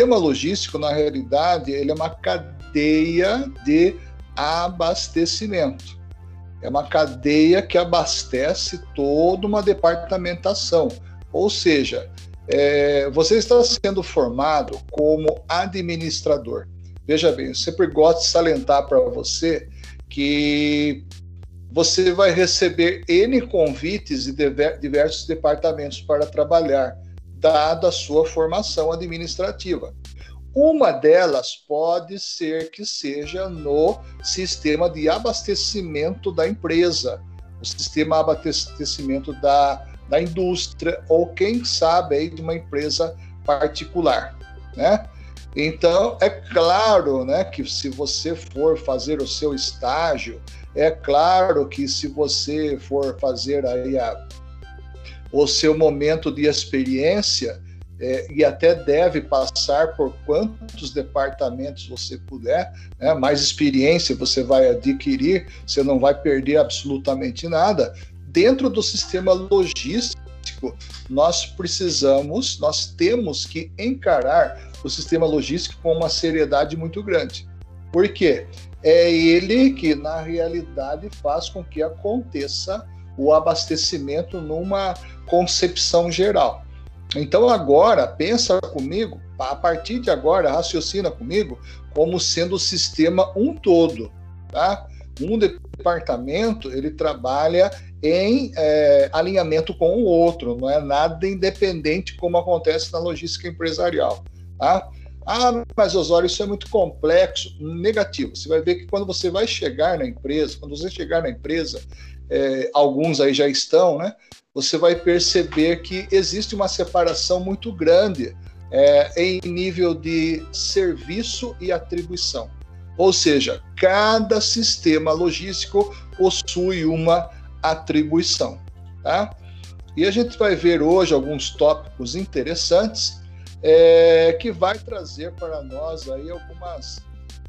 sistema logístico, na realidade, ele é uma cadeia de abastecimento. É uma cadeia que abastece toda uma departamentação. Ou seja, é, você está sendo formado como administrador. Veja bem, eu sempre gosto de salientar para você que você vai receber N convites de diversos departamentos para trabalhar, dada a sua formação administrativa. Uma delas pode ser que seja no sistema de abastecimento da empresa, o sistema de abastecimento da, da indústria, ou quem sabe aí de uma empresa particular, né? Então, é claro né, que se você for fazer o seu estágio, é claro que se você for fazer aí a, o seu momento de experiência, é, e até deve passar por quantos departamentos você puder, né, mais experiência você vai adquirir, você não vai perder absolutamente nada. Dentro do sistema logístico, nós precisamos, nós temos que encarar o sistema logístico com uma seriedade muito grande. Por quê? É ele que, na realidade, faz com que aconteça o abastecimento numa concepção geral. Então agora pensa comigo, a partir de agora raciocina comigo como sendo o sistema um todo, tá? Um departamento ele trabalha em é, alinhamento com o outro, não é nada independente como acontece na logística empresarial, tá? Ah, mas Osório, isso é muito complexo. Negativo. Você vai ver que quando você vai chegar na empresa, quando você chegar na empresa, é, alguns aí já estão, né? você vai perceber que existe uma separação muito grande é, em nível de serviço e atribuição. Ou seja, cada sistema logístico possui uma atribuição. Tá? E a gente vai ver hoje alguns tópicos interessantes é, que vai trazer para nós aí algumas,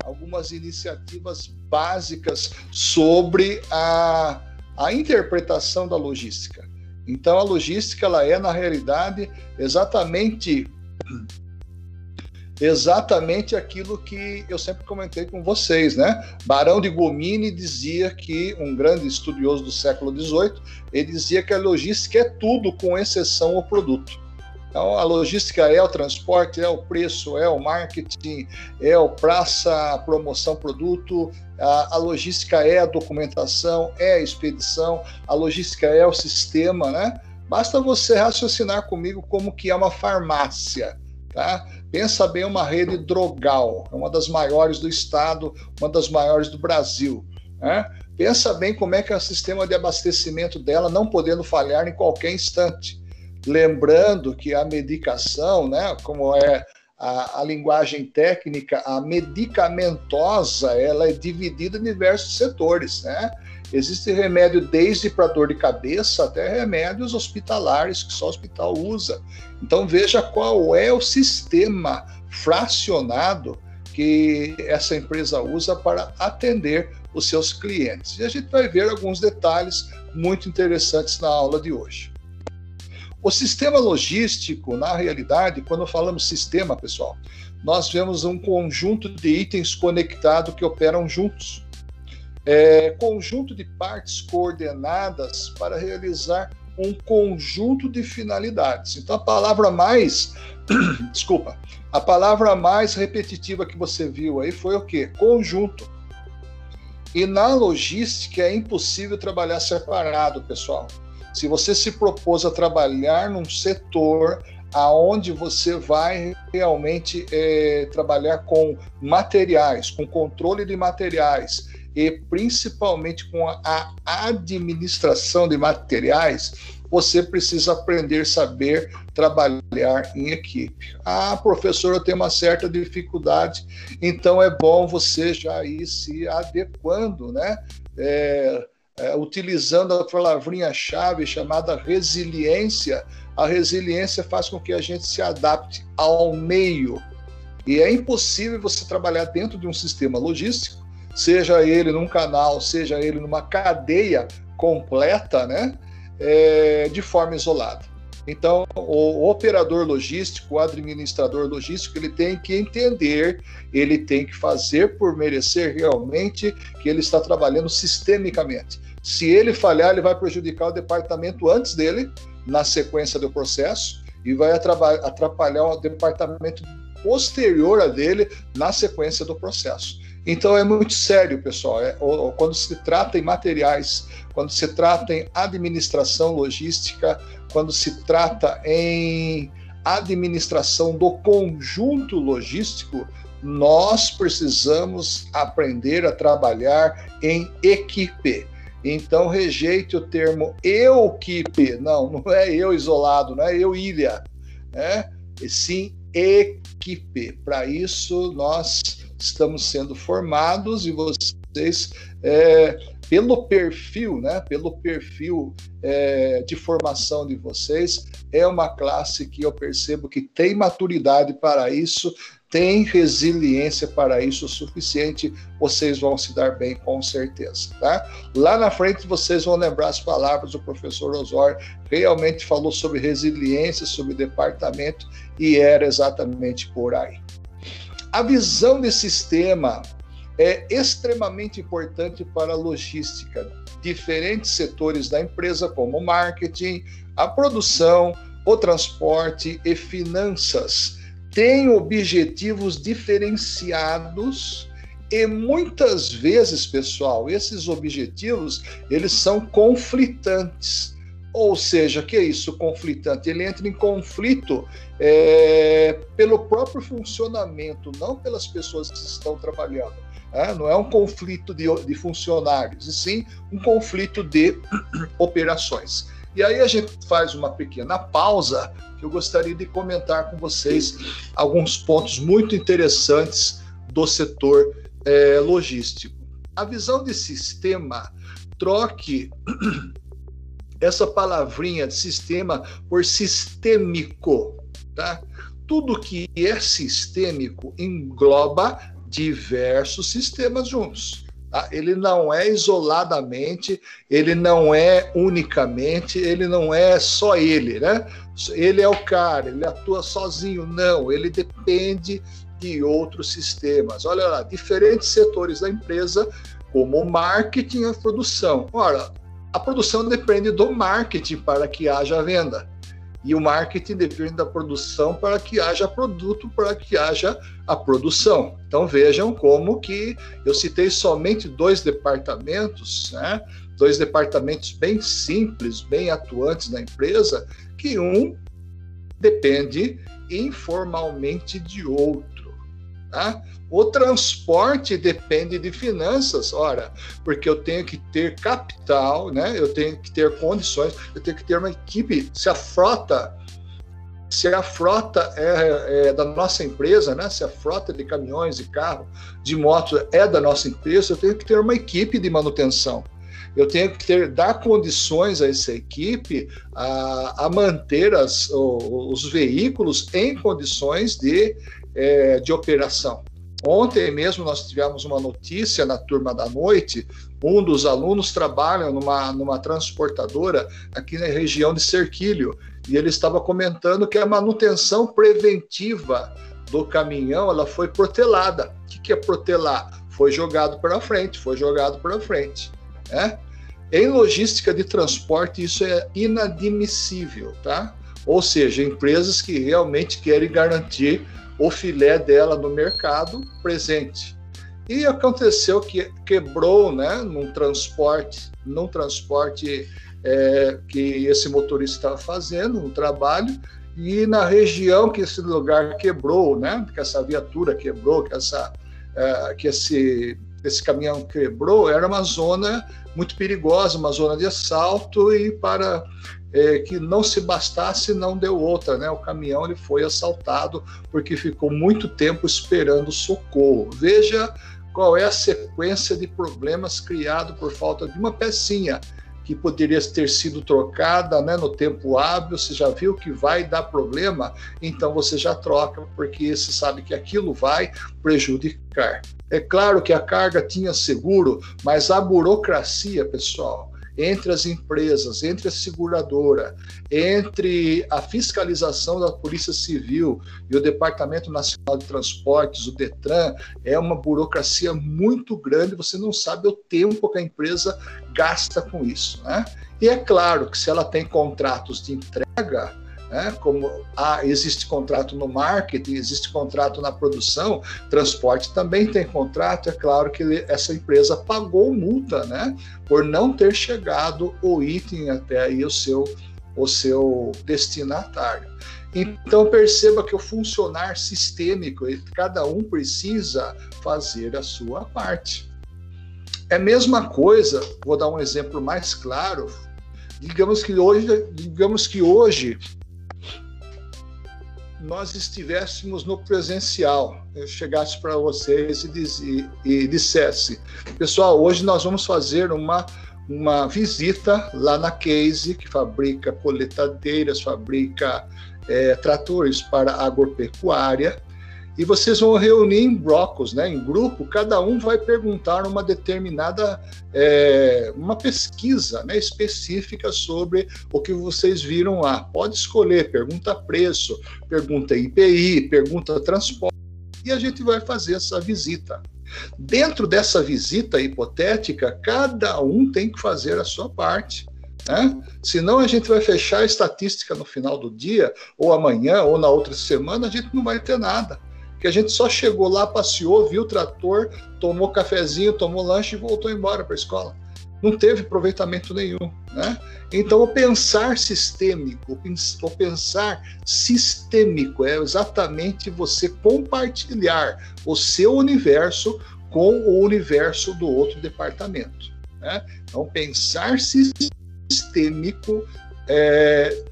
algumas iniciativas básicas sobre a, a interpretação da logística. Então a logística ela é na realidade exatamente exatamente aquilo que eu sempre comentei com vocês, né? Barão de Gomini dizia que um grande estudioso do século XVIII, ele dizia que a logística é tudo com exceção ao produto. Então, a logística é o transporte, é o preço, é o marketing, é o praça, promoção, produto. A, logística é a documentação, é a expedição. A logística é o sistema, né? Basta você raciocinar comigo como que é uma farmácia, tá? Pensa bem uma rede drogal, é uma das maiores do estado, uma das maiores do Brasil, né? Pensa bem como é que é o sistema de abastecimento dela, não podendo falhar em qualquer instante. Lembrando que a medicação, né, como é a, a, linguagem técnica, a medicamentosa, ela é dividida em diversos setores, né? Existe remédio desde para dor de cabeça até remédios hospitalares que só o hospital usa. Então veja qual é o sistema fracionado que essa empresa usa para atender os seus clientes. E a gente vai ver alguns detalhes muito interessantes na aula de hoje. O sistema logístico, na realidade, quando falamos sistema, pessoal, nós vemos um conjunto de itens conectados que operam juntos. É, conjunto de partes coordenadas para realizar um conjunto de finalidades. Então, a palavra mais, desculpa, a palavra mais repetitiva que você viu aí foi o quê? Conjunto. E na logística é impossível trabalhar separado, pessoal. Se você se propôs a trabalhar num setor aonde você vai realmente é, trabalhar com materiais, com controle de materiais e principalmente com a administração de materiais, você precisa aprender, saber trabalhar em equipe. Ah, professor, eu tenho uma certa dificuldade, então é bom você já ir se adequando, né? É, é, utilizando a palavrinha-chave chamada resiliência, a resiliência faz com que a gente se adapte ao meio. E é impossível você trabalhar dentro de um sistema logístico, seja ele num canal, seja ele numa cadeia completa, né, é, de forma isolada. Então, o operador logístico, o administrador logístico, ele tem que entender, ele tem que fazer por merecer realmente que ele está trabalhando sistemicamente. Se ele falhar, ele vai prejudicar o departamento antes dele, na sequência do processo, e vai atrapalhar o departamento posterior a dele na sequência do processo. Então é muito sério, pessoal. É, quando se trata em materiais, quando se trata em administração logística, quando se trata em administração do conjunto logístico, nós precisamos aprender a trabalhar em equipe. Então rejeite o termo eu-equipe. Não, não é eu isolado, não é eu ilha, né? E sim equipe. Para isso nós estamos sendo formados e vocês é, pelo perfil, né, pelo perfil é, de formação de vocês, é uma classe que eu percebo que tem maturidade para isso, tem resiliência para isso o suficiente, vocês vão se dar bem com certeza, tá? Lá na frente vocês vão lembrar as palavras do professor Osório, realmente falou sobre resiliência, sobre departamento e era exatamente por aí. A visão de sistema é extremamente importante para a logística. Diferentes setores da empresa, como o marketing, a produção, o transporte e finanças, têm objetivos diferenciados e muitas vezes, pessoal, esses objetivos eles são conflitantes. Ou seja, que é isso, conflitante? Ele entra em conflito é, pelo próprio funcionamento, não pelas pessoas que estão trabalhando. É, não é um conflito de, de funcionários, e sim um conflito de operações. E aí a gente faz uma pequena pausa, que eu gostaria de comentar com vocês alguns pontos muito interessantes do setor é, logístico. A visão de sistema, troque essa palavrinha de sistema por sistêmico, tá? Tudo que é sistêmico engloba diversos sistemas juntos. Tá? Ele não é isoladamente, ele não é unicamente, ele não é só ele, né? Ele é o cara, ele atua sozinho. Não, ele depende de outros sistemas. Olha lá, diferentes setores da empresa, como o marketing e a produção. Ora, a produção depende do marketing para que haja venda e o marketing depende da produção para que haja produto, para que haja a produção. Então vejam como que eu citei somente dois departamentos, né? dois departamentos bem simples, bem atuantes na empresa, que um depende informalmente de outro. Tá? O transporte depende de finanças, ora, porque eu tenho que ter capital, né? Eu tenho que ter condições, eu tenho que ter uma equipe. Se a frota, se a frota é, é da nossa empresa, né? Se a frota de caminhões e carro, de moto é da nossa empresa, eu tenho que ter uma equipe de manutenção eu tenho que ter, dar condições a essa equipe a, a manter as, os veículos em condições de, é, de operação. Ontem mesmo nós tivemos uma notícia na turma da noite. Um dos alunos trabalha numa, numa transportadora aqui na região de Cerquilho e ele estava comentando que a manutenção preventiva do caminhão ela foi protelada. O que, que é protelar? Foi jogado para frente, foi jogado para frente. Né? Em logística de transporte, isso é inadmissível, tá? Ou seja, empresas que realmente querem garantir o filé dela no mercado presente. E aconteceu que quebrou, né, num transporte, num transporte é, que esse motorista estava fazendo, um trabalho, e na região que esse lugar quebrou, né, que essa viatura quebrou, que essa, é, que esse esse caminhão quebrou, era uma zona muito perigosa, uma zona de assalto e para é, que não se bastasse, não deu outra, né? O caminhão ele foi assaltado porque ficou muito tempo esperando socorro. Veja qual é a sequência de problemas criado por falta de uma pecinha que poderia ter sido trocada né, no tempo hábil, você já viu que vai dar problema, então você já troca, porque você sabe que aquilo vai prejudicar. É claro que a carga tinha seguro, mas a burocracia, pessoal, entre as empresas, entre a seguradora, entre a fiscalização da Polícia Civil e o Departamento Nacional de Transportes, o Detran, é uma burocracia muito grande, você não sabe o tempo que a empresa gasta com isso. Né? E é claro que se ela tem contratos de entrega, né? Como há, existe contrato no marketing, existe contrato na produção, transporte também tem contrato. É claro que ele, essa empresa pagou multa, né? Por não ter chegado o item até aí o seu, o seu destinatário. Então perceba que o funcionar sistêmico, cada um precisa fazer a sua parte. É a mesma coisa, vou dar um exemplo mais claro. Digamos que hoje, digamos que hoje nós estivéssemos no presencial, eu chegasse para vocês e, diz, e, e, dissesse, pessoal, hoje nós vamos fazer uma, uma visita lá na Case, que fabrica coletadeiras, fabrica é, tratores para agropecuária, e vocês vão reunir em blocos, né, em grupo, cada um vai perguntar uma determinada, é, uma pesquisa né, específica sobre o que vocês viram lá. Pode escolher, pergunta preço, pergunta IPI, pergunta transporte, e a gente vai fazer essa visita. Dentro dessa visita hipotética, cada um tem que fazer a sua parte. Né? Senão a gente vai fechar a estatística no final do dia, ou amanhã, ou na outra semana, a gente não vai ter nada que a gente só chegou lá, passeou, viu o trator, tomou cafezinho, tomou lanche e voltou embora para a escola. Não teve aproveitamento nenhum. Né? Então, o pensar sistêmico, o pensar sistêmico é exatamente você compartilhar o seu universo com o universo do outro departamento. Né? Então, pensar sistêmico é,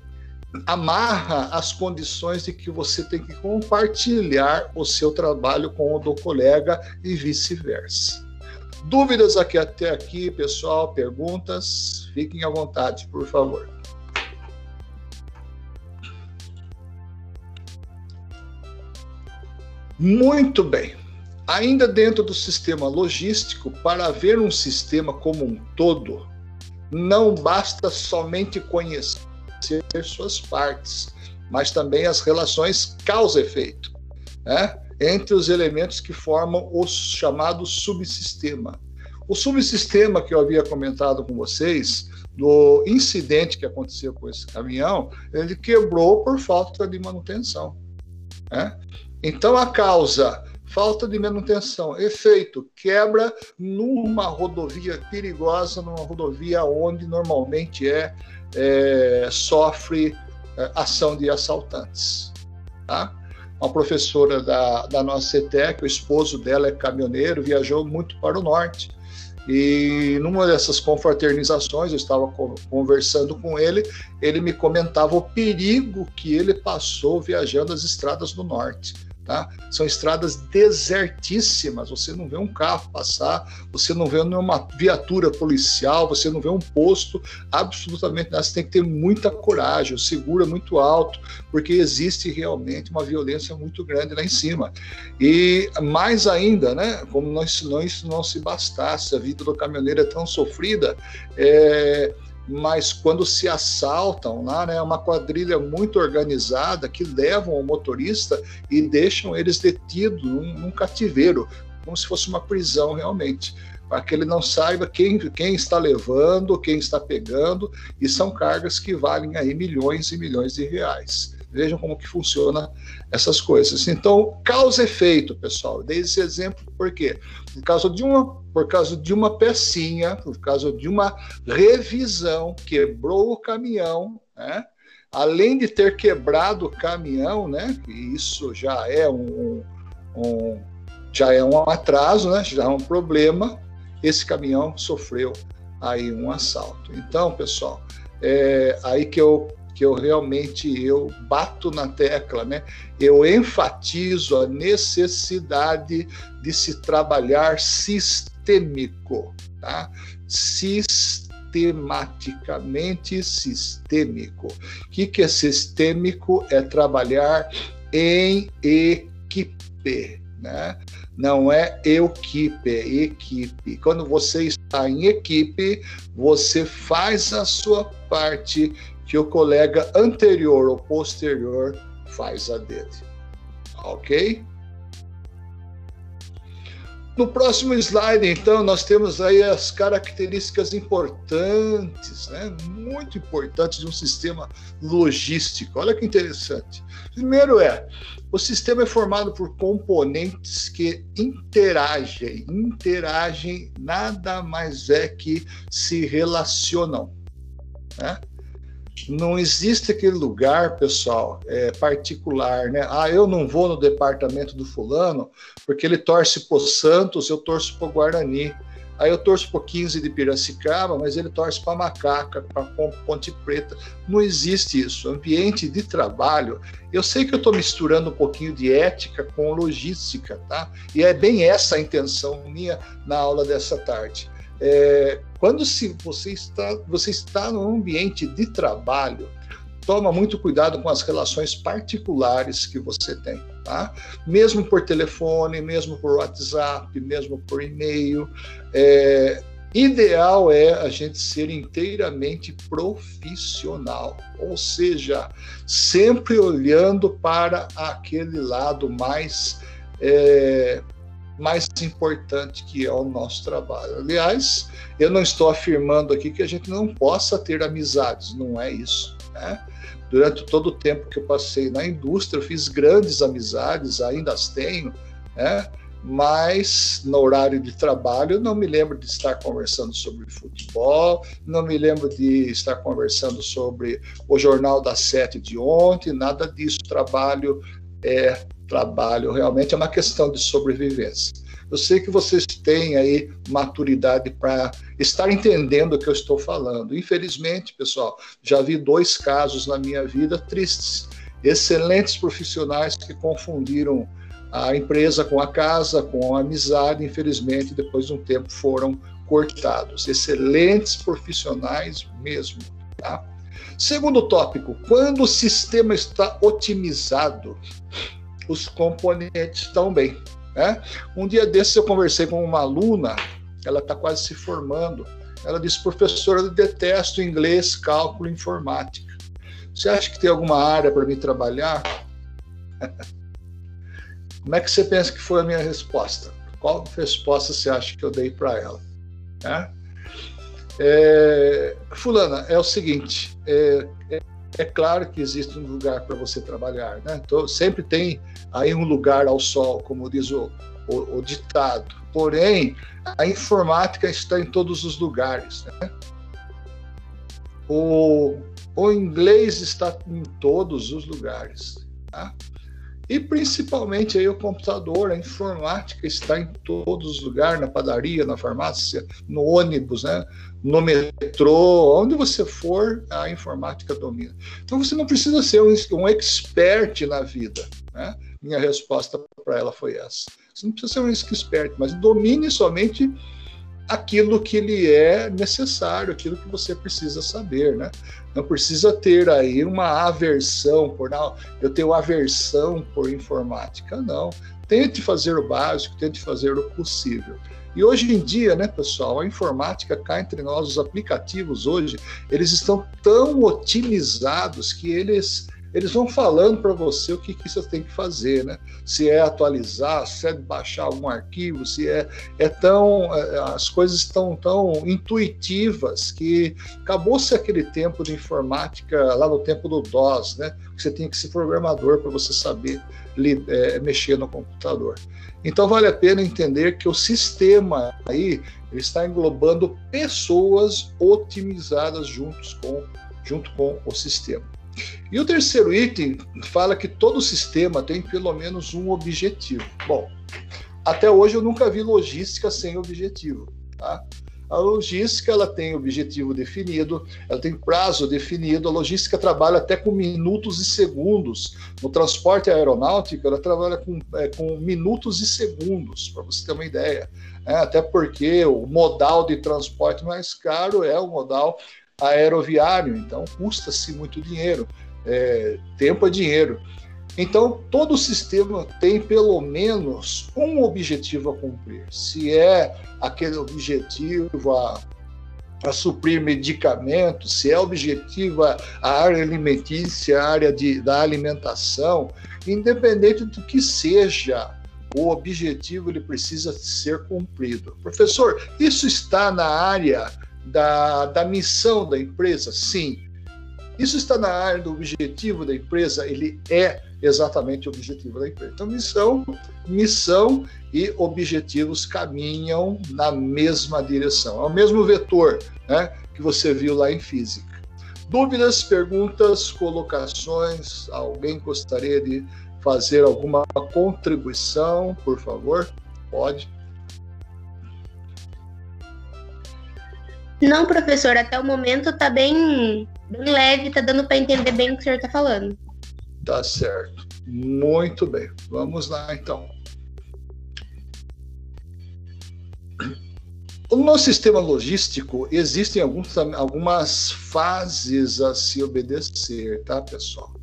amarra as condições de que você tem que compartilhar o seu trabalho com o do colega e vice-versa. Dúvidas aqui até aqui, pessoal? Perguntas? Fiquem à vontade, por favor. Muito bem. Ainda dentro do sistema logístico, para haver um sistema como um todo, não basta somente conhecer ser suas partes, mas também as relações causa-efeito, né? entre os elementos que formam o chamado subsistema. O subsistema que eu havia comentado com vocês, do incidente que aconteceu com esse caminhão, ele quebrou por falta de manutenção. Né? Então, a causa, falta de manutenção. Efeito, quebra numa rodovia perigosa, numa rodovia onde normalmente é é, sofre é, ação de assaltantes. Tá? Uma professora da, da nossa CETEC, o esposo dela é caminhoneiro, viajou muito para o norte. E numa dessas confraternizações, eu estava conversando com ele, ele me comentava o perigo que ele passou viajando as estradas do norte Tá? São estradas desertíssimas, você não vê um carro passar, você não vê nenhuma viatura policial, você não vê um posto, absolutamente nada. Você tem que ter muita coragem, o seguro é muito alto, porque existe realmente uma violência muito grande lá em cima. E mais ainda, né, como não, não, isso não se bastasse, a vida do caminhoneiro é tão sofrida, é, mas quando se assaltam lá, né, é uma quadrilha muito organizada que levam o motorista e deixam eles detidos num, num cativeiro, como se fosse uma prisão realmente, para que ele não saiba quem, quem está levando, quem está pegando, e são cargas que valem aí milhões e milhões de reais. Vejam como que funciona essas coisas. Então, causa efeito, pessoal. Dei esse exemplo por quê? Por causa de uma, por causa de uma pecinha, por causa de uma revisão, quebrou o caminhão, né? Além de ter quebrado o caminhão, né? Isso já é um, um já é um atraso, né? Já é um problema. Esse caminhão sofreu aí um assalto. Então, pessoal, é aí que eu que eu realmente eu bato na tecla, né? Eu enfatizo a necessidade de se trabalhar sistêmico, tá? Sistematicamente sistêmico. O que, que é sistêmico? É trabalhar em equipe, né? Não é equipe, é equipe. Quando você está em equipe, você faz a sua parte que o colega anterior ou posterior faz a dele. Ok? No próximo slide, então, nós temos aí as características importantes, né? muito importantes de um sistema logístico. Olha que interessante. Primeiro é, o sistema é formado por componentes que interagem. Interagem nada mais é que se relacionam. Né? Não existe aquele lugar, pessoal, é, particular, né? Ah, eu não vou no departamento do fulano porque ele torce pro Santos, eu torço pro Guarani. Aí eu torço pro 15 de Piracicaba, mas ele torce para Macaca, para Ponte Preta. Não existe isso. Ambiente de trabalho. Eu sei que eu estou misturando um pouquinho de ética com logística, tá? E é bem essa a intenção minha na aula dessa tarde. É, quando se você está, você está num ambiente de trabalho, toma muito cuidado com as relações particulares que você tem, tá? Mesmo por telefone, mesmo por WhatsApp, mesmo por e-mail. É, ideal é a gente ser inteiramente profissional, ou seja, sempre olhando para aquele lado mais é, mais importante que é o nosso trabalho. Aliás, eu não estou afirmando aqui que a gente não possa ter amizades, não é isso. Né? Durante todo o tempo que eu passei na indústria, eu fiz grandes amizades, ainda as tenho, né? mas no horário de trabalho eu não me lembro de estar conversando sobre futebol, não me lembro de estar conversando sobre o jornal das sete de ontem, nada disso. Trabalho é trabalho, realmente é uma questão de sobrevivência. Eu sei que vocês têm aí maturidade para estar entendendo o que eu estou falando. Infelizmente, pessoal, já vi dois casos na minha vida tristes. Excelentes profissionais que confundiram a empresa com a casa, com a amizade, infelizmente, depois de um tempo foram cortados. Excelentes profissionais mesmo. Tá? Segundo tópico, quando o sistema está otimizado, os componentes bem. Né? Um dia desses eu conversei com uma aluna, ela está quase se formando. Ela disse, professora, eu detesto inglês, cálculo informática. Você acha que tem alguma área para mim trabalhar? Como é que você pensa que foi a minha resposta? Qual resposta você acha que eu dei para ela? É? É, fulana, é o seguinte: é, é, é claro que existe um lugar para você trabalhar, né? Então, sempre tem aí um lugar ao sol, como diz o, o, o, ditado. Porém, a informática está em todos os lugares, né? O, o inglês está em todos os lugares, tá? E principalmente aí o computador, a informática está em todos os lugares, na padaria, na farmácia, no ônibus, né? no metrô, onde você for, a informática domina. Então você não precisa ser um, um expert na vida. Né? Minha resposta para ela foi essa. Você não precisa ser um expert, mas domine somente aquilo que lhe é necessário, aquilo que você precisa saber, né? Não precisa ter aí uma aversão por não, eu tenho aversão por informática, não. Tente fazer o básico, tente fazer o possível. E hoje em dia, né, pessoal, a informática cá entre nós, os aplicativos hoje, eles estão tão otimizados que eles eles vão falando para você o que, que você tem que fazer, né? Se é atualizar, se é baixar algum arquivo, se é, é tão. É, as coisas estão tão intuitivas que acabou-se aquele tempo de informática lá no tempo do DOS, né? Você tinha que ser programador para você saber é, mexer no computador. Então vale a pena entender que o sistema aí está englobando pessoas otimizadas juntos com, junto com o sistema. E o terceiro item fala que todo sistema tem pelo menos um objetivo. Bom, até hoje eu nunca vi logística sem objetivo. Tá? A logística ela tem objetivo definido, ela tem prazo definido. A logística trabalha até com minutos e segundos. No transporte aeronáutico, ela trabalha com, é, com minutos e segundos, para você ter uma ideia. É, até porque o modal de transporte mais caro é o modal aeroviário, então custa-se muito dinheiro. É, tempo é dinheiro. Então, todo sistema tem pelo menos um objetivo a cumprir. Se é aquele objetivo a, a suprir medicamentos, se é objetivo a, a área alimentícia, a área de, da alimentação, independente do que seja, o objetivo ele precisa ser cumprido. Professor, isso está na área da, da missão da empresa? Sim. Isso está na área do objetivo da empresa? Ele é exatamente o objetivo da empresa. Então, missão, missão e objetivos caminham na mesma direção. É o mesmo vetor né, que você viu lá em física. Dúvidas, perguntas, colocações? Alguém gostaria de fazer alguma contribuição, por favor? Pode. Não, professor, até o momento está bem, bem leve, está dando para entender bem o que o senhor está falando. Tá certo. Muito bem. Vamos lá, então. No sistema logístico, existem alguns, algumas fases a se obedecer, tá, pessoal?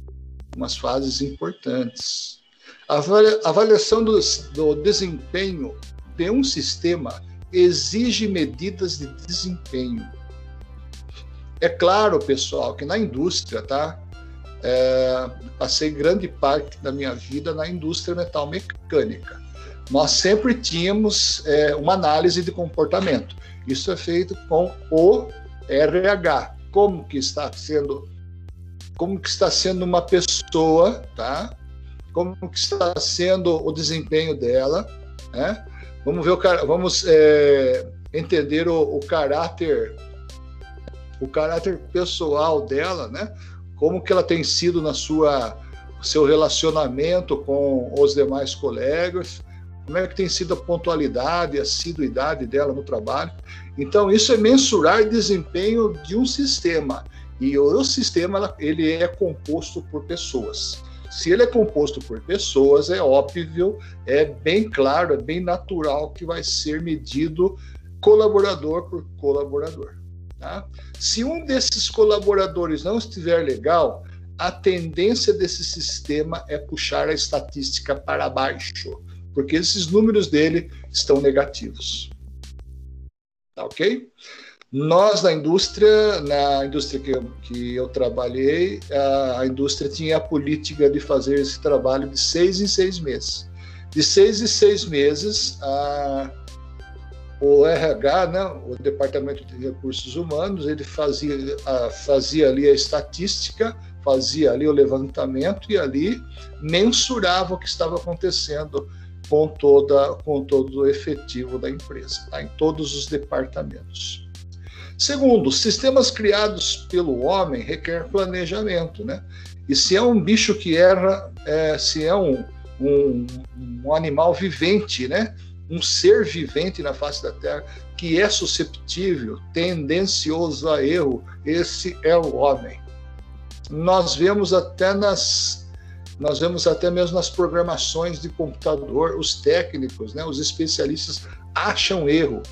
Umas fases importantes. A avaliação do, do desempenho de um sistema exige medidas de desempenho. É claro, pessoal, que na indústria, tá? É, passei grande parte da minha vida na indústria metal mecânica. Nós sempre tínhamos é, uma análise de comportamento. Isso é feito com o RH. Como que está sendo, como que está sendo uma pessoa, tá? Como que está sendo o desempenho dela, né? Vamos ver o vamos é, entender o, o caráter, o caráter pessoal dela, né? como que ela tem sido na sua seu relacionamento com os demais colegas, como é que tem sido a pontualidade, a assiduidade dela no trabalho. Então, isso é mensurar desempenho de um sistema. E o sistema ele é composto por pessoas. Se ele é composto por pessoas, é óbvio, é bem claro, é bem natural que vai ser medido colaborador por colaborador. Tá? Se um desses colaboradores não estiver legal, a tendência desse sistema é puxar a estatística para baixo, porque esses números dele estão negativos. Tá ok? Nós, na indústria, na indústria que eu, que eu trabalhei, a, a indústria tinha a política de fazer esse trabalho de seis em seis meses. De seis em seis meses, a o RH, né, o Departamento de Recursos Humanos, ele fazia, a, fazia ali a estatística, fazia ali o levantamento e ali mensurava o que estava acontecendo com, toda, com todo o efetivo da empresa, tá, em todos os departamentos. Segundo, sistemas criados pelo homem requer planejamento, né? E se é um bicho que erra, é, se é um, um, um animal vivente, né? um ser vivente na face da Terra que é susceptível, tendencioso a erro, esse é o homem. Nós vemos até nas nós vemos até mesmo nas programações de computador, os técnicos, né, os especialistas acham erro,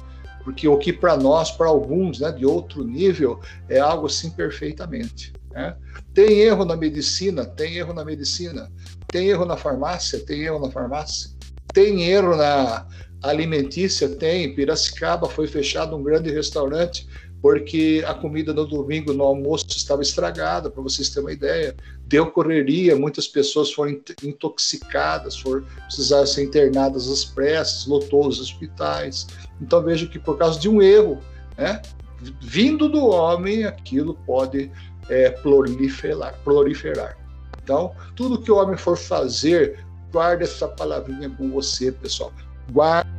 porque o que para nós, para alguns, né, de outro nível, é algo assim perfeitamente. Né? Tem erro na medicina, tem erro na medicina, tem erro na farmácia, tem erro na farmácia, tem erro na, alimentícia tem. Piracicaba foi fechado um grande restaurante porque a comida no domingo no almoço estava estragada, para vocês terem uma ideia. Deu correria, muitas pessoas foram intoxicadas, foram, precisaram ser internadas às pressas, lotou os hospitais. Então veja que por causa de um erro, né, vindo do homem, aquilo pode é, proliferar, proliferar. Então, tudo que o homem for fazer, guarde essa palavrinha com você, pessoal. Guarde